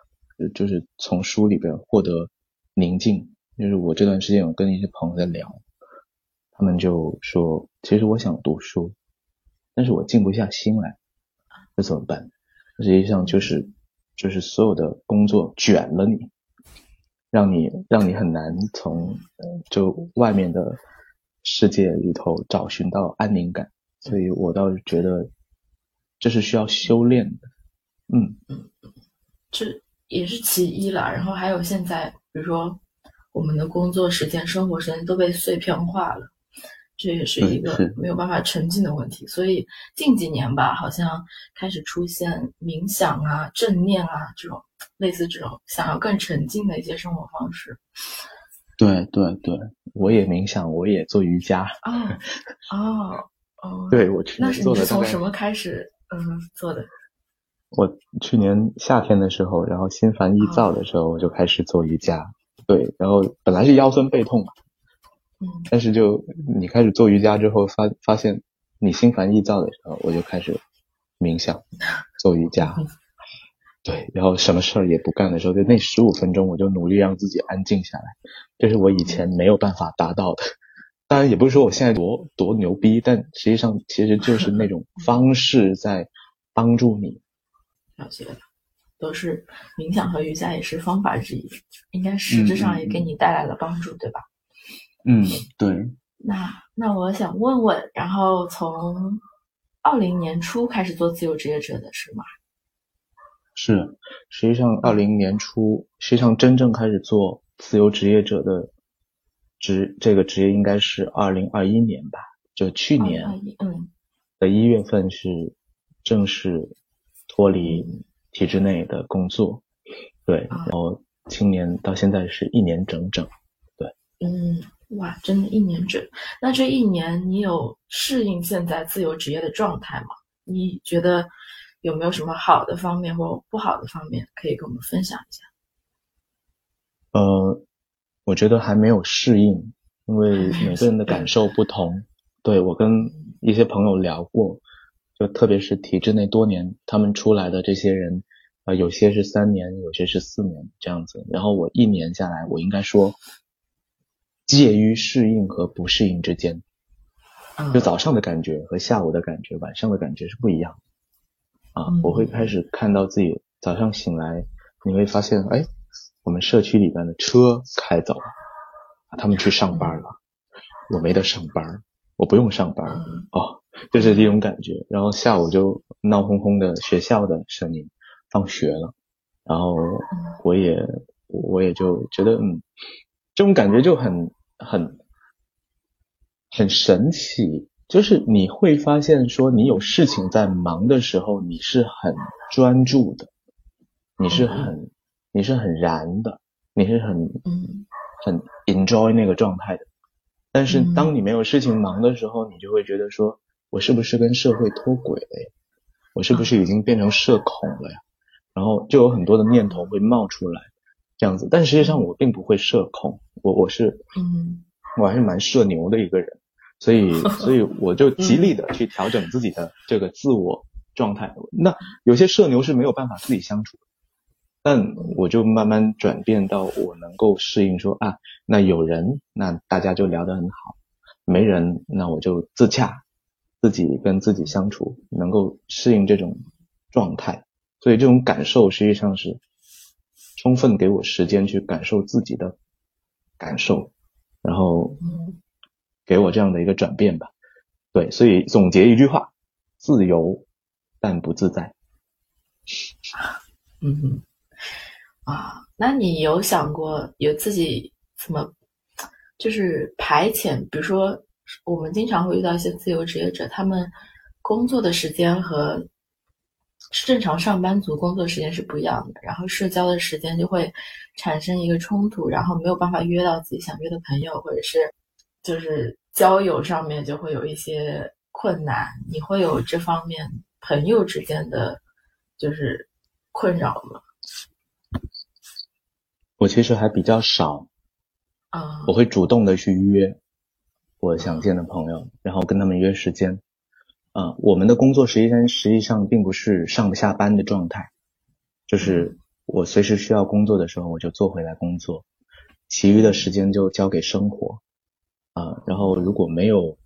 就是从书里边获得宁静。就是我这段时间有跟一些朋友在聊，他们就说，其实我想读书，但是我静不下心来，这怎么办？实际上就是就是所有的工作卷了你，让你让你很难从就外面的世界里头找寻到安宁感，所以我倒是觉得这是需要修炼的。嗯这也是其一了。然后还有现在，比如说我们的工作时间、生活时间都被碎片化了，这也是一个没有办法沉浸的问题。所以近几年吧，好像开始出现冥想啊、正念啊这种类似这种想要更沉浸的一些生活方式。对对对，我也冥想，我也做瑜伽。哦哦哦，对我去那年是你是从做了大概什么开始嗯做的？我去年夏天的时候，然后心烦意躁的时候，我就开始做瑜伽。对，然后本来是腰酸背痛嘛，嗯但是就你开始做瑜伽之后，发发现你心烦意躁的时候，我就开始冥想、做瑜伽。对，然后什么事儿也不干的时候，就那十五分钟，我就努力让自己安静下来，这是我以前没有办法达到的。当然，也不是说我现在多多牛逼，但实际上其实就是那种方式在帮助你。了解了，都是冥想和瑜伽也是方法之一，应该实质上也给你带来了帮助，对吧？嗯，对，那那我想问问，然后从二零年初开始做自由职业者的是吗？是，实际上二零年初，实际上真正开始做自由职业者的职这个职业应该是二零二一年吧，就去年嗯的一月份是正式脱离体制内的工作，对，啊然后今年到现在是一年整整。对嗯，哇，真的一年整。那这一年你有适应现在自由职业的状态吗？你觉得有没有什么好的方面或不好的方面可以跟我们分享一下？呃，我觉得还没有适应，因为 [laughs] 每个人的感受不同。对我跟一些朋友聊过，就特别是体制内多年，他们出来的这些人，呃，有些是三年，有些是四年这样子。然后我一年下来，我应该说，介于适应和不适应之间。嗯就早上的感觉和下午的感觉、晚上的感觉是不一样的啊嗯。我会开始看到自己早上醒来，你会发现，哎，我们社区里边的车开走了，啊他们去上班了，我没得上班，我不用上班嗯哦，就是这种感觉。然后下午就闹哄哄的学校的声音，放学了，然后我也我也就觉得，嗯，这种感觉就很很很神奇，就是你会发现说，你有事情在忙的时候，你是很专注的，你是很你是很燃的，你是很嗯。很 enjoy 那个状态的。但是嗯。当你没有事情忙的时候，你就会觉得说，我是不是跟社会脱轨了呀？我是不是已经变成社恐了呀？然后就有很多的念头会冒出来，这样子。但实际上我并不会社恐，我我是嗯我还是蛮社牛的一个人，所以 [laughs] 所以我就极力的去调整自己的这个自我状态。那有些社牛是没有办法自己相处的，但我就慢慢转变到我能够适应说啊，那有人那大家就聊得很好，没人那我就自洽，自己跟自己相处，能够适应这种状态。所以这种感受实际上是充分给我时间去感受自己的感受，然后给我这样的一个转变吧。对，所以总结一句话：自由但不自在。[laughs] 嗯啊，那你有想过有自己怎么就是排遣？比如说，我们经常会遇到一些自由职业者，他们工作的时间和正常上班族工作时间是不一样的，然后社交的时间就会产生一个冲突，然后没有办法约到自己想约的朋友，或者是就是交友上面就会有一些困难。你会有这方面朋友之间的就是困扰吗？我其实还比较少，啊，我会主动的去约我想见的朋友，然后跟他们约时间。啊，我们的工作实际上实际上并不是上不下班的状态，就是我随时需要工作的时候我就坐回来工作，其余的时间就交给生活。啊，然后如果没有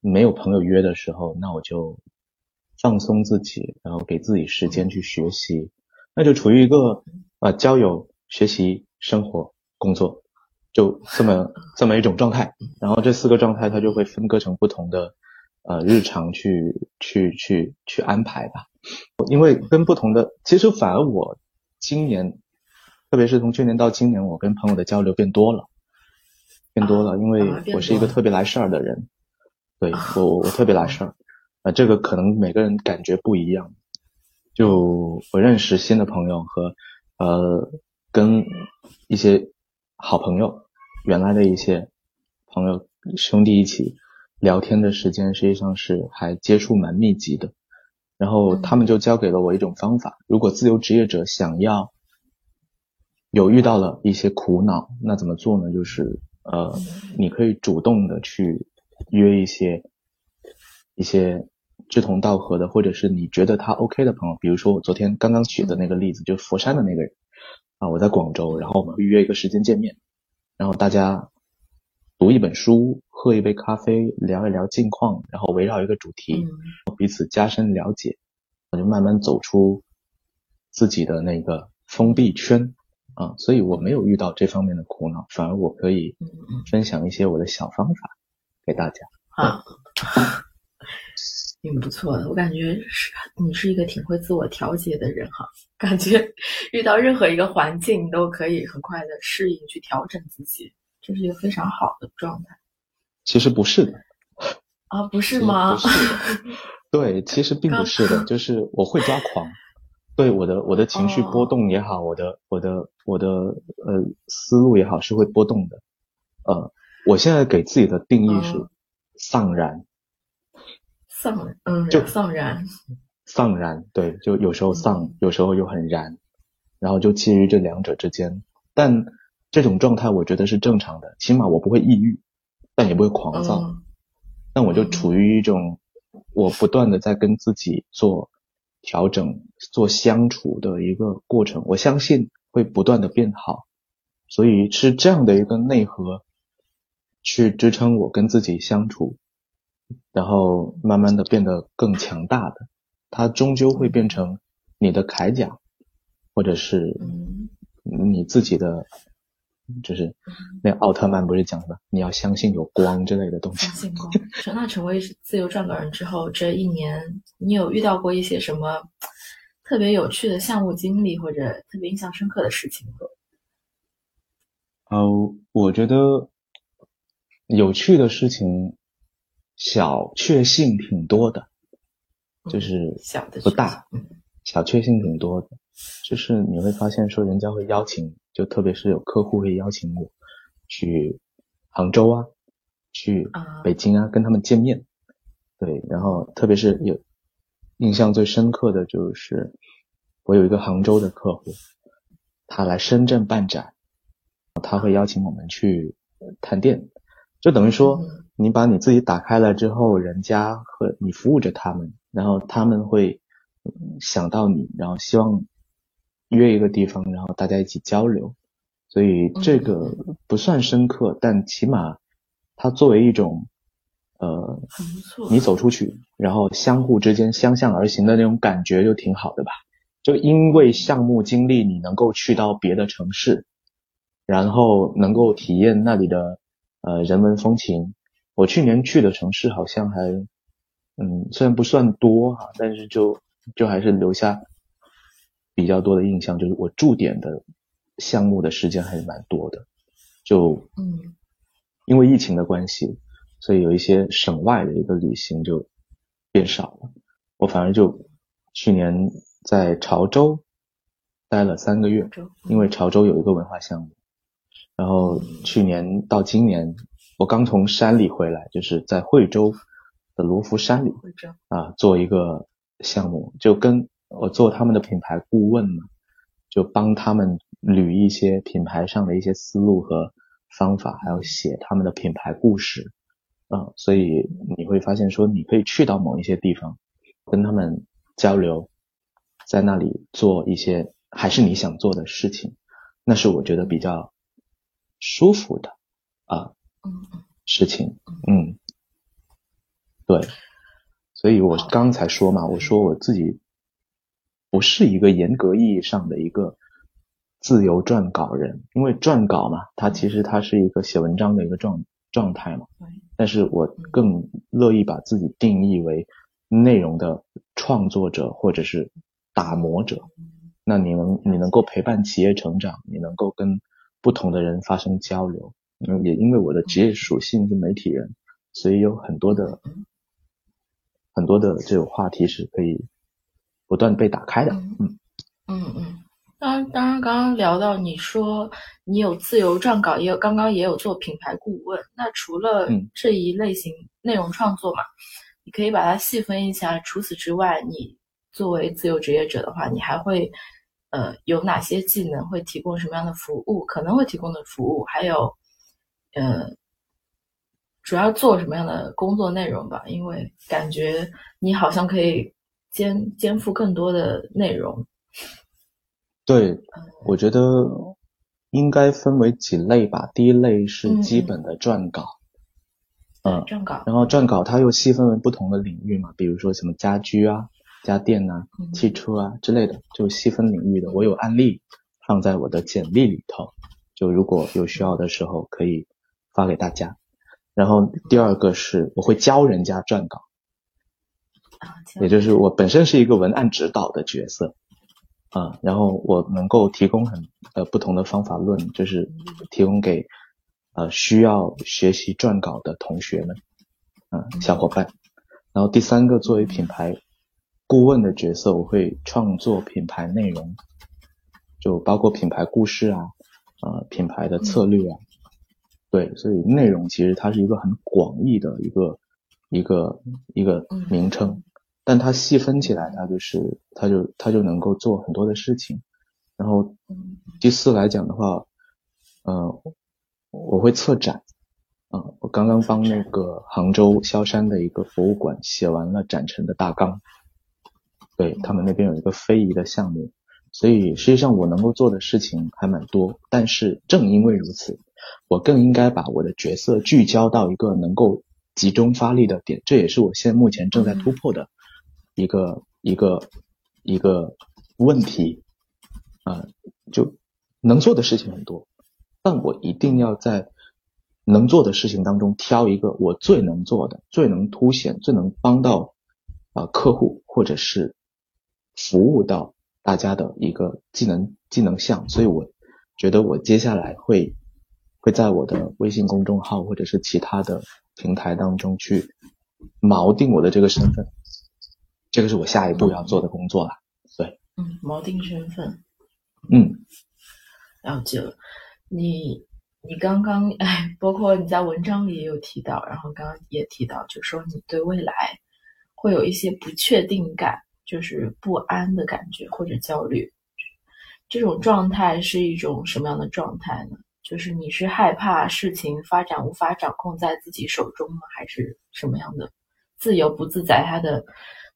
没有朋友约的时候，那我就放松自己，然后给自己时间去学习，那就处于一个啊交友、学习、生活、工作，就这么这么一种状态。然后这四个状态它就会分割成不同的。呃，日常去去去去安排吧，因为跟不同的，其实反而我今年，特别是从去年到今年，我跟朋友的交流变多了，变多了，因为我是一个特别来事儿的人，对我我我特别来事儿，啊，这个可能每个人感觉不一样，就我认识新的朋友和呃跟一些好朋友，原来的一些朋友兄弟一起。聊天的时间实际上是还接触蛮密集的，然后他们就教给了我一种方法：如果自由职业者想要有遇到了一些苦恼，那怎么做呢？就是呃，你可以主动的去约一些一些志同道合的，或者是你觉得他 OK 的朋友，比如说我昨天刚刚举的那个例子，就是佛山的那个人啊，我在广州，然后我们会约一个时间见面，然后大家。读一本书，喝一杯咖啡，聊一聊近况，然后围绕一个主题，彼此加深了解，我就慢慢走出自己的那个封闭圈。啊，所以我没有遇到这方面的苦恼，反而我可以分享一些我的小方法给大家。啊，挺不错的，我感觉是你是一个挺会自我调节的人哈，[laughs] 感觉遇到任何一个环境都可以很快的适应去调整自己。这是一个非常好的状态。其实不是的。啊，不是吗？不是。对，其实并不是的，就是我会抓狂。对我的我的情绪波动也好，我的我的我的呃思路也好，是会波动的。呃，我现在给自己的定义是丧然。丧，嗯，就丧然。丧然，对，就有时候丧，有时候又很燃，然后就介于这两者之间，但。这种状态我觉得是正常的，起码我不会抑郁，但也不会狂躁，但我就处于一种我不断的在跟自己做调整、做相处的一个过程。我相信会不断的变好，所以是这样的一个内核去支撑我跟自己相处，然后慢慢的变得更强大的。它终究会变成你的铠甲，或者是你自己的。就是那奥特曼不是讲的，你要相信有光之类的东西。相信光。那成为自由撰稿人之后，这一年你有遇到过一些什么特别有趣的项目经历，或者特别印象深刻的事情吗？呃，我觉得有趣的事情小确幸挺多的，就是小的不大，小确幸挺多的，就是你会发现说人家会邀请。就特别是有客户会邀请我去杭州啊，去北京啊，跟他们见面。对，然后特别是有印象最深刻的就是我有一个杭州的客户，他来深圳办展，他会邀请我们去探店，就等于说你把你自己打开了之后，人家和你服务着他们，然后他们会想到你，然后希望。约一个地方，然后大家一起交流，所以这个不算深刻，但起码它作为一种呃，你走出去，然后相互之间相向而行的那种感觉就挺好的吧。就因为项目经历，你能够去到别的城市，然后能够体验那里的呃人文风情。我去年去的城市好像还嗯，虽然不算多哈，但是就就还是留下。比较多的印象就是我驻点的项目的时间还是蛮多的，就嗯，因为疫情的关系，所以有一些省外的一个旅行就变少了。我反而就去年在潮州待了三个月，因为潮州有一个文化项目。然后去年到今年，我刚从山里回来，就是在惠州的罗浮山里啊，做一个项目，就跟我做他们的品牌顾问嘛，就帮他们捋一些品牌上的一些思路和方法，还有写他们的品牌故事。啊，所以你会发现说，你可以去到某一些地方，跟他们交流，在那里做一些还是你想做的事情，那是我觉得比较舒服的啊事情。嗯，对，所以我刚才说嘛，我说我自己不是一个严格意义上的一个自由撰稿人，因为撰稿嘛，它其实它是一个写文章的一个状状态嘛。对但是我更乐意把自己定义为内容的创作者或者是打磨者。那你能你能够陪伴企业成长，你能够跟不同的人发生交流。嗯，也因为我的职业属性是媒体人，所以有很多的很多的这种话题是可以不断被打开的。嗯嗯，嗯嗯。当然，当然，刚刚聊到你说你有自由撰稿，也有刚刚也有做品牌顾问。那除了嗯这一类型内容创作嘛，你可以把它细分一下。除此之外，你作为自由职业者的话，你还会呃有哪些技能？会提供什么样的服务？可能会提供的服务，还有呃主要做什么样的工作内容吧？因为感觉你好像可以肩肩负更多的内容。对，我觉得应该分为几类吧。第一类是嗯基本的撰稿，嗯，撰稿，然后撰稿它又细分为不同的领域嘛，比如说什么家居啊、家电啊、嗯汽车啊之类的，就细分领域的。我有案例放在我的简历里头，就如果有需要的时候可以发给大家。然后第二个是我会教人家撰稿，啊，也就是我本身是一个文案指导的角色，啊，然后我能够提供很呃不同的方法论，就是提供给呃需要学习撰稿的同学们，嗯、小伙伴。然后第三个作为品牌顾问的角色，我会创作品牌内容，就包括品牌故事啊，呃品牌的策略啊，对，所以内容其实它是一个很广义的一个一个一个嗯名称。但它细分起来，它就是它就它就能够做很多的事情。然后嗯第四来讲的话，呃，我会策展，啊、我刚刚帮那个杭州萧山的一个博物馆写完了展陈的大纲，对他们那边有一个非遗的项目，所以实际上我能够做的事情还蛮多。但是正因为如此，我更应该把我的角色聚焦到一个能够集中发力的点，这也是我现在目前正在突破的一个、一个一个问题。啊、就能做的事情很多，但我一定要在能做的事情当中挑一个我最能做的、最能凸显、最能帮到啊、客户或者是服务到大家的一个技能技能项。所以我觉得我接下来会会在我的微信公众号或者是其他的平台当中去锚定我的这个身份，这个是我下一步要做的工作了。对，嗯，锚定身份，嗯了解了。你你刚刚哎，包括你在文章里也有提到，然后刚刚也提到，就说你对未来会有一些不确定感，就是不安的感觉或者焦虑。这种状态是一种什么样的状态呢？就是你是害怕事情发展无法掌控在自己手中吗？还是什么样的自由不自在？他的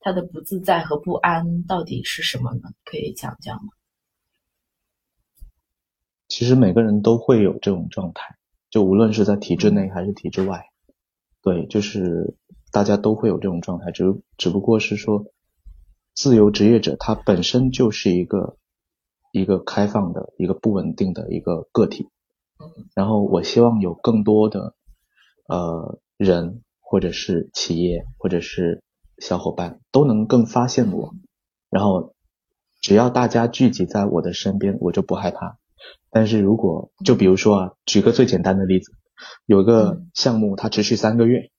他的不自在和不安到底是什么呢？可以讲讲吗？其实每个人都会有这种状态，就无论是在体制内还是体制外，对，就是大家都会有这种状态，只只不过是说，自由职业者他本身就是一个一个开放的、一个不稳定的一个个体，然后我希望有更多的呃人或者是企业或者是小伙伴都能更发现我，然后只要大家聚集在我的身边，我就不害怕。但是如果就比如说啊，举个最简单的例子，有一个项目它持续三个月，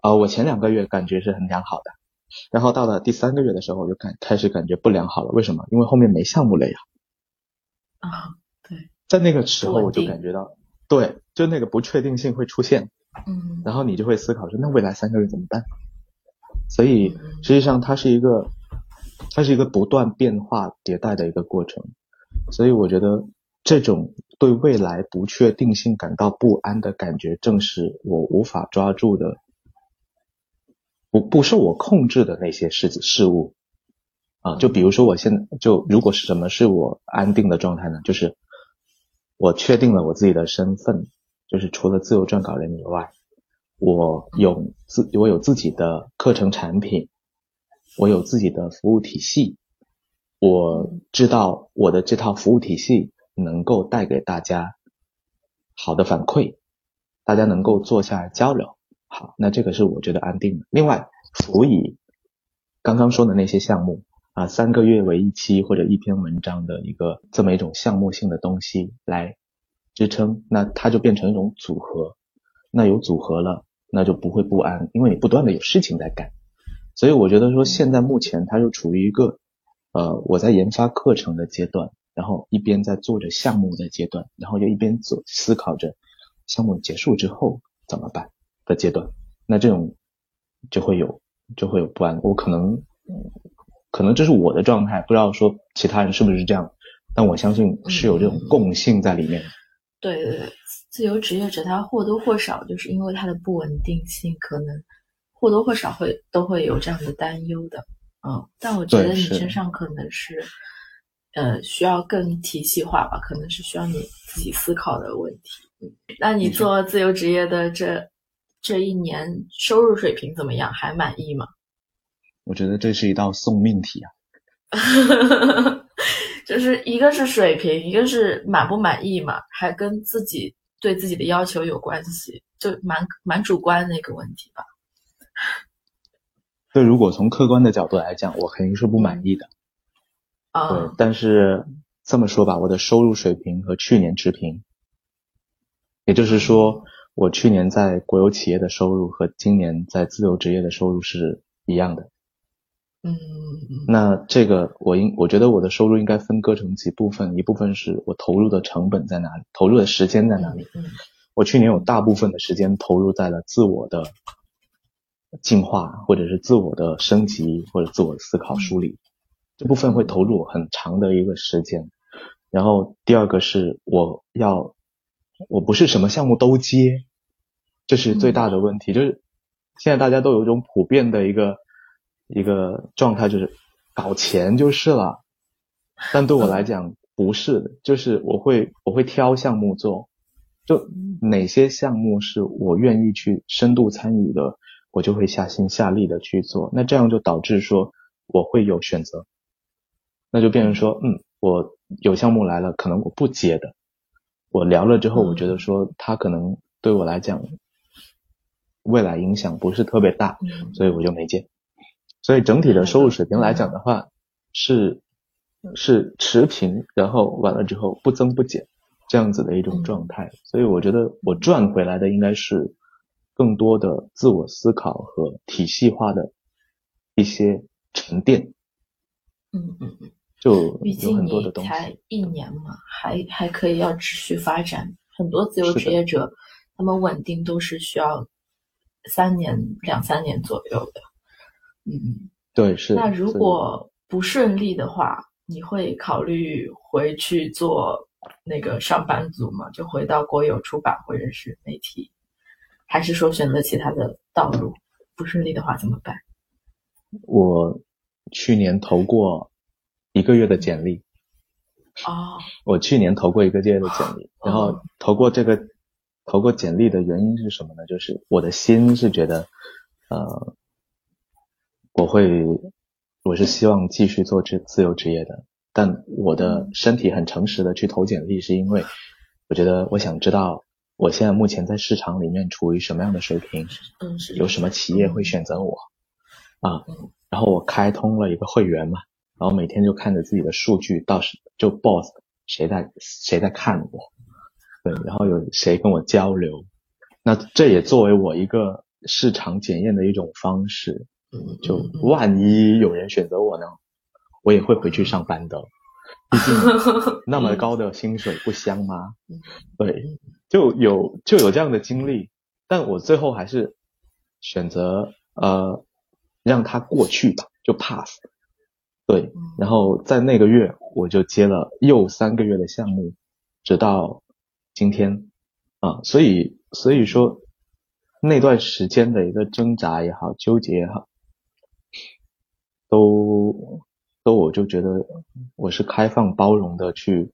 啊、我前两个月感觉是很良好的，然后到了第三个月的时候，我就感开始感觉不良好了。为什么？因为后面没项目了呀。啊，对，在那个时候我就感觉到，对，就那个不确定性会出现，嗯然后你就会思考说，那未来三个月怎么办？所以嗯实际上它是一个，它是一个不断变化迭代的一个过程。所以我觉得这种对未来不确定性感到不安的感觉，正是我无法抓住的，不不受我控制的那些事事物啊。就比如说我现在就如果是什么是我安定的状态呢？就是我确定了我自己的身份，就是除了自由撰稿人以外，我有自我有自己的课程产品，我有自己的服务体系，我知道我的这套服务体系能够带给大家好的反馈，大家能够坐下来交流。好，那这个是我觉得安定的。另外，辅以刚刚说的那些项目啊，三个月为一期或者一篇文章的一个这么一种项目性的东西来支撑，那它就变成一种组合。那有组合了，那就不会不安，因为你不断的有事情在干。所以我觉得说，现在目前它就处于一个呃我在研发课程的阶段，然后一边在做着项目的阶段，然后又一边做思考着项目结束之后怎么办的阶段。那这种就会有就会有不安。我可能可能这是我的状态，不知道说其他人是不是这样，但我相信是有这种共性在里面的。对对对，自由职业者他或多或少就是因为他的不稳定性，可能或多或少会都会有这样的担忧的。嗯，但我觉得你身上可能是，呃，需要更体系化吧，可能是需要你自己思考的问题。嗯，那你做自由职业的这这一年收入水平怎么样？还满意吗？我觉得这是一道送命题啊。[laughs] 就是一个是水平，一个是满不满意嘛，还跟自己对自己的要求有关系，就蛮蛮主观的一个问题吧。对，如果从客观的角度来讲，我肯定是不满意的。对啊，，但是这么说吧，我的收入水平和去年持平，也就是说，我去年在国有企业的收入和今年在自由职业的收入是一样的。嗯嗯那这个我应我觉得我的收入应该分割成几部分，一部分是我投入的成本在哪里，投入的时间在哪里。嗯我去年有大部分的时间投入在了自我的进化，或者是自我的升级，或者自我思考梳理，这部分会投入很长的一个时间。然后第二个是我要，我不是什么项目都接，这是最大的问题。就是现在大家都有一种普遍的一个一个状态，就是搞钱就是了。但对我来讲 [laughs] 不是的，就是我会我会挑项目做，就哪些项目是我愿意去深度参与的，我就会下心下力的去做。那这样就导致说我会有选择，那就变成说，嗯，我有项目来了，可能我不接的。我聊了之后，我觉得说他可能对我来讲未来影响不是特别大，嗯所以我就没接。所以整体的收入水平来讲的话，是是持平，然后完了之后不增不减这样子的一种状态。所以我觉得我赚回来的应该是更多的自我思考和体系化的一些沉淀，嗯嗯嗯，就毕有很竟多的东西。你才一年嘛，还还可以要持续发展。很多自由职业者，他们稳定都是需要三年、两三年左右的。嗯，对，是。那如果不顺利的话，你会考虑回去做那个上班族吗？就回到国有出版或者是媒体，还是说选择其他的道路？不顺利的话怎么办？我去年投过一个月的简历，哦，我去年投过一个月的简历，然后投过这个投过简历的原因是什么呢？就是我的心是觉得，呃，我会我是希望继续做这自由职业的，但我的身体很诚实的去投简历，是因为我觉得我想知道我现在目前在市场里面处于什么样的水平，嗯，有什么企业会选择我。啊嗯？然后我开通了一个会员嘛，然后每天就看着自己的数据，到时就 boss 谁在谁在看我，对，然后有谁跟我交流，那这也作为我一个市场检验的一种方式。嗯，就万一有人选择我呢，我也会回去上班的。毕竟 [laughs] 那么高的薪水不香吗嗯？对，就有就有这样的经历，但我最后还是选择呃让它过去吧，就 pass。对，嗯然后在那个月我就接了又三个月的项目，直到今天啊，所以所以说那段时间的一个挣扎也好，纠结也好，都都我就觉得我是开放包容的去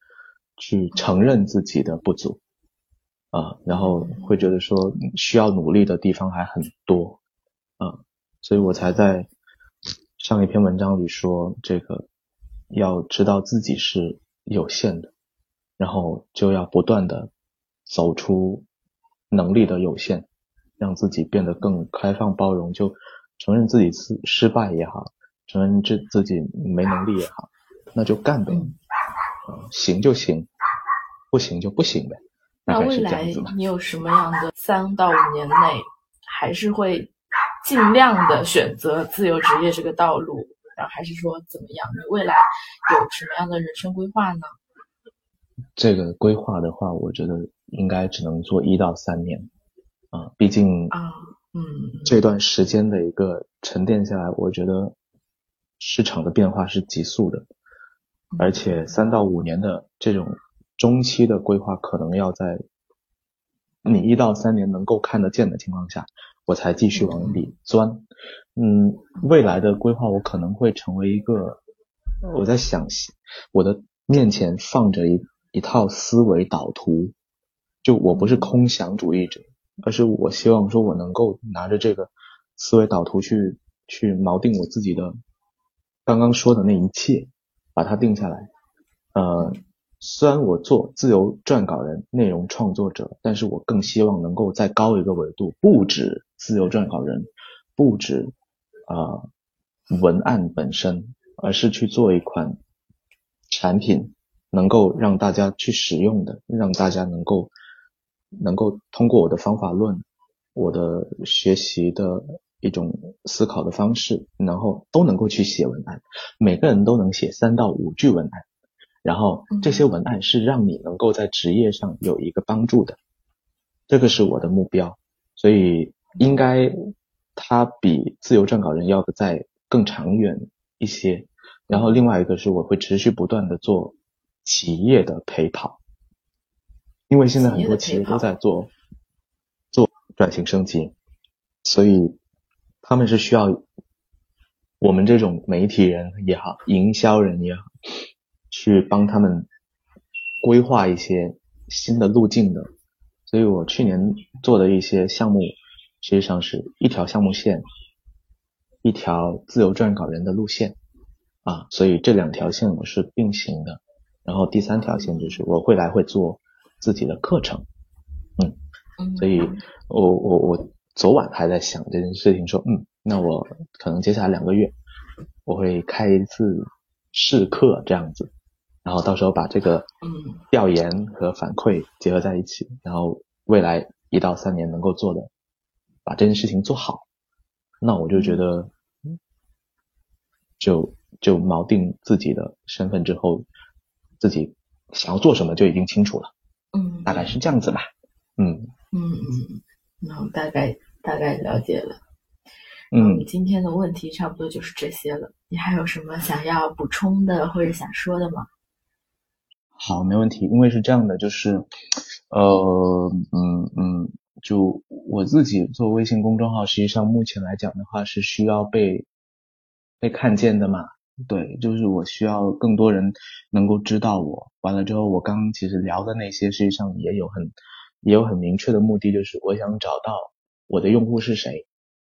去承认自己的不足啊，然后会觉得说需要努力的地方还很多啊，所以我才在上一篇文章里说这个要知道自己是有限的，然后就要不断的走出能力的有限，让自己变得更开放包容，就承认自己失失败也好，承认自自己没能力也好，[laughs] 那就干呗，嗯啊行就行，不行就不行呗，那未来。你有什么样的三到五年内，还是会尽量的选择自由职业这个道路，然后还是说怎么样？你未来有什么样的人生规划呢？这个规划的话，我觉得应该只能做一到三年啊，毕竟啊，嗯，这段时间的一个沉淀下来，我觉得市场的变化是急速的，而且三到五年的这种中期的规划，可能要在你一到三年能够看得见的情况下，我才继续往里钻。嗯，未来的规划我可能会成为一个，我在想，我的面前放着一一套思维导图，就我不是空想主义者，而是我希望说我能够拿着这个思维导图去去锚定我自己的刚刚说的那一切，把它定下来。呃，虽然我做自由撰稿人、内容创作者，但是我更希望能够再高一个维度，不止自由撰稿人，不止啊、呃文案本身，而是去做一款产品，能够让大家去使用的，让大家能够能够通过我的方法论，我的学习的一种思考的方式，然后都能够去写文案，每个人都能写三到五句文案，然后这些文案是让你能够在职业上有一个帮助的，这个是我的目标，所以应该它比自由撰稿人要的再更长远一些。然后另外一个是我会持续不断的做企业的陪跑，因为现在很多企业都在做做转型升级，所以他们是需要我们这种媒体人也好，营销人也好，去帮他们规划一些新的路径的。所以我去年做的一些项目，实际上是一条项目线，一条自由撰稿人的路线啊，所以这两条线我是并行的。然后第三条线就是我未来会做自己的课程，嗯所以我我我昨晚还在想这件事情，说嗯，那我可能接下来两个月我会开一次试课这样子，然后到时候把这个嗯。调研和反馈结合在一起，然后未来一到三年能够做的，把这件事情做好，那我就觉得就就锚定自己的身份之后，自己想要做什么就已经清楚了，嗯，大概是这样子吧，嗯嗯嗯，那我大概大概了解了。嗯。今天的问题差不多就是这些了。你还有什么想要补充的或者想说的吗？好，没问题。因为是这样的，就是，呃，嗯嗯，就我自己做微信公众号，实际上目前来讲的话是需要被被看见的嘛。对，就是我需要更多人能够知道我。完了之后，我刚刚其实聊的那些，实际上也有很也有很明确的目的，就是我想找到我的用户是谁，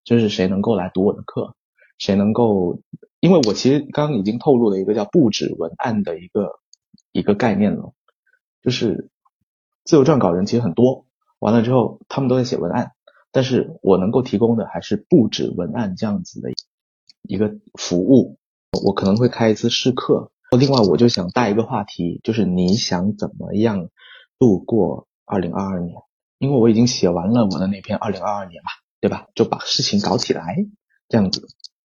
就是谁能够来读我的课，谁能够，因为我其实刚刚已经透露了一个叫布置文案的一个一个概念了，就是自由撰稿人其实很多，完了之后他们都在写文案，但是我能够提供的还是布置文案这样子的一个服务，我可能会开一次试课。另外，我就想带一个话题，就是你想怎么样度过二零二二年？因为我已经写完了我的那篇二零二二年嘛，对吧？就把事情搞起来，这样子。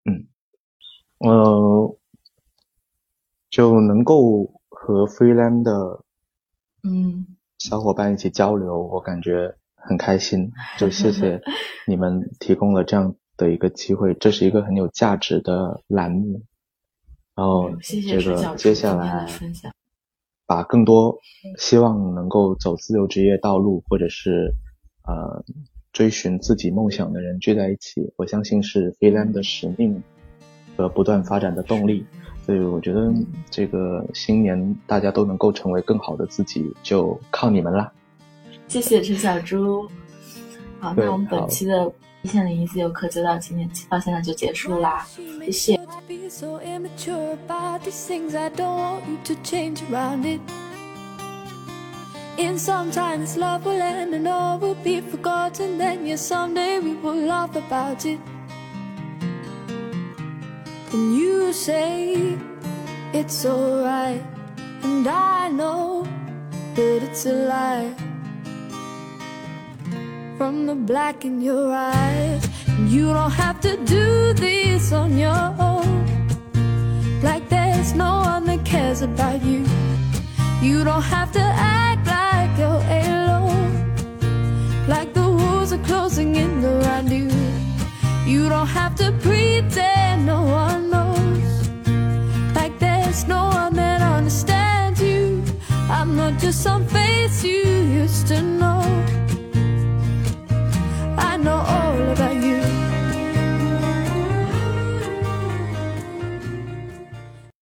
嗯，呃，就能够和 Freeland 的嗯小伙伴一起交流，我感觉很开心。就谢谢你们提供了这样的一个机会，这是一个很有价值的栏目。然后谢谢这个接下来。把更多希望能够走自由职业道路，或者是呃追寻自己梦想的人聚在一起，我相信是 Freeland 的使命和不断发展的动力。所以我觉得这个新年大家都能够成为更好的自己，就靠你们啦。谢谢陈小猪。好，那我们本期的一线零一自由课就到今天到现在就结束啦，谢谢。Be so immature about these things. I don't want you to change around it. In some time, this love will end and all will be forgotten. Then, yes, someday we will laugh about it. And you say it's alright, and I know that it's a lie. From the black in your eyes, you don't have to do this on your own. Like there's no one that cares about you. You don't have to act like you're alone. Like the walls are closing in around you. You don't have to pretend no one knows. Like there's no one that understands you. I'm not just some face you used to know.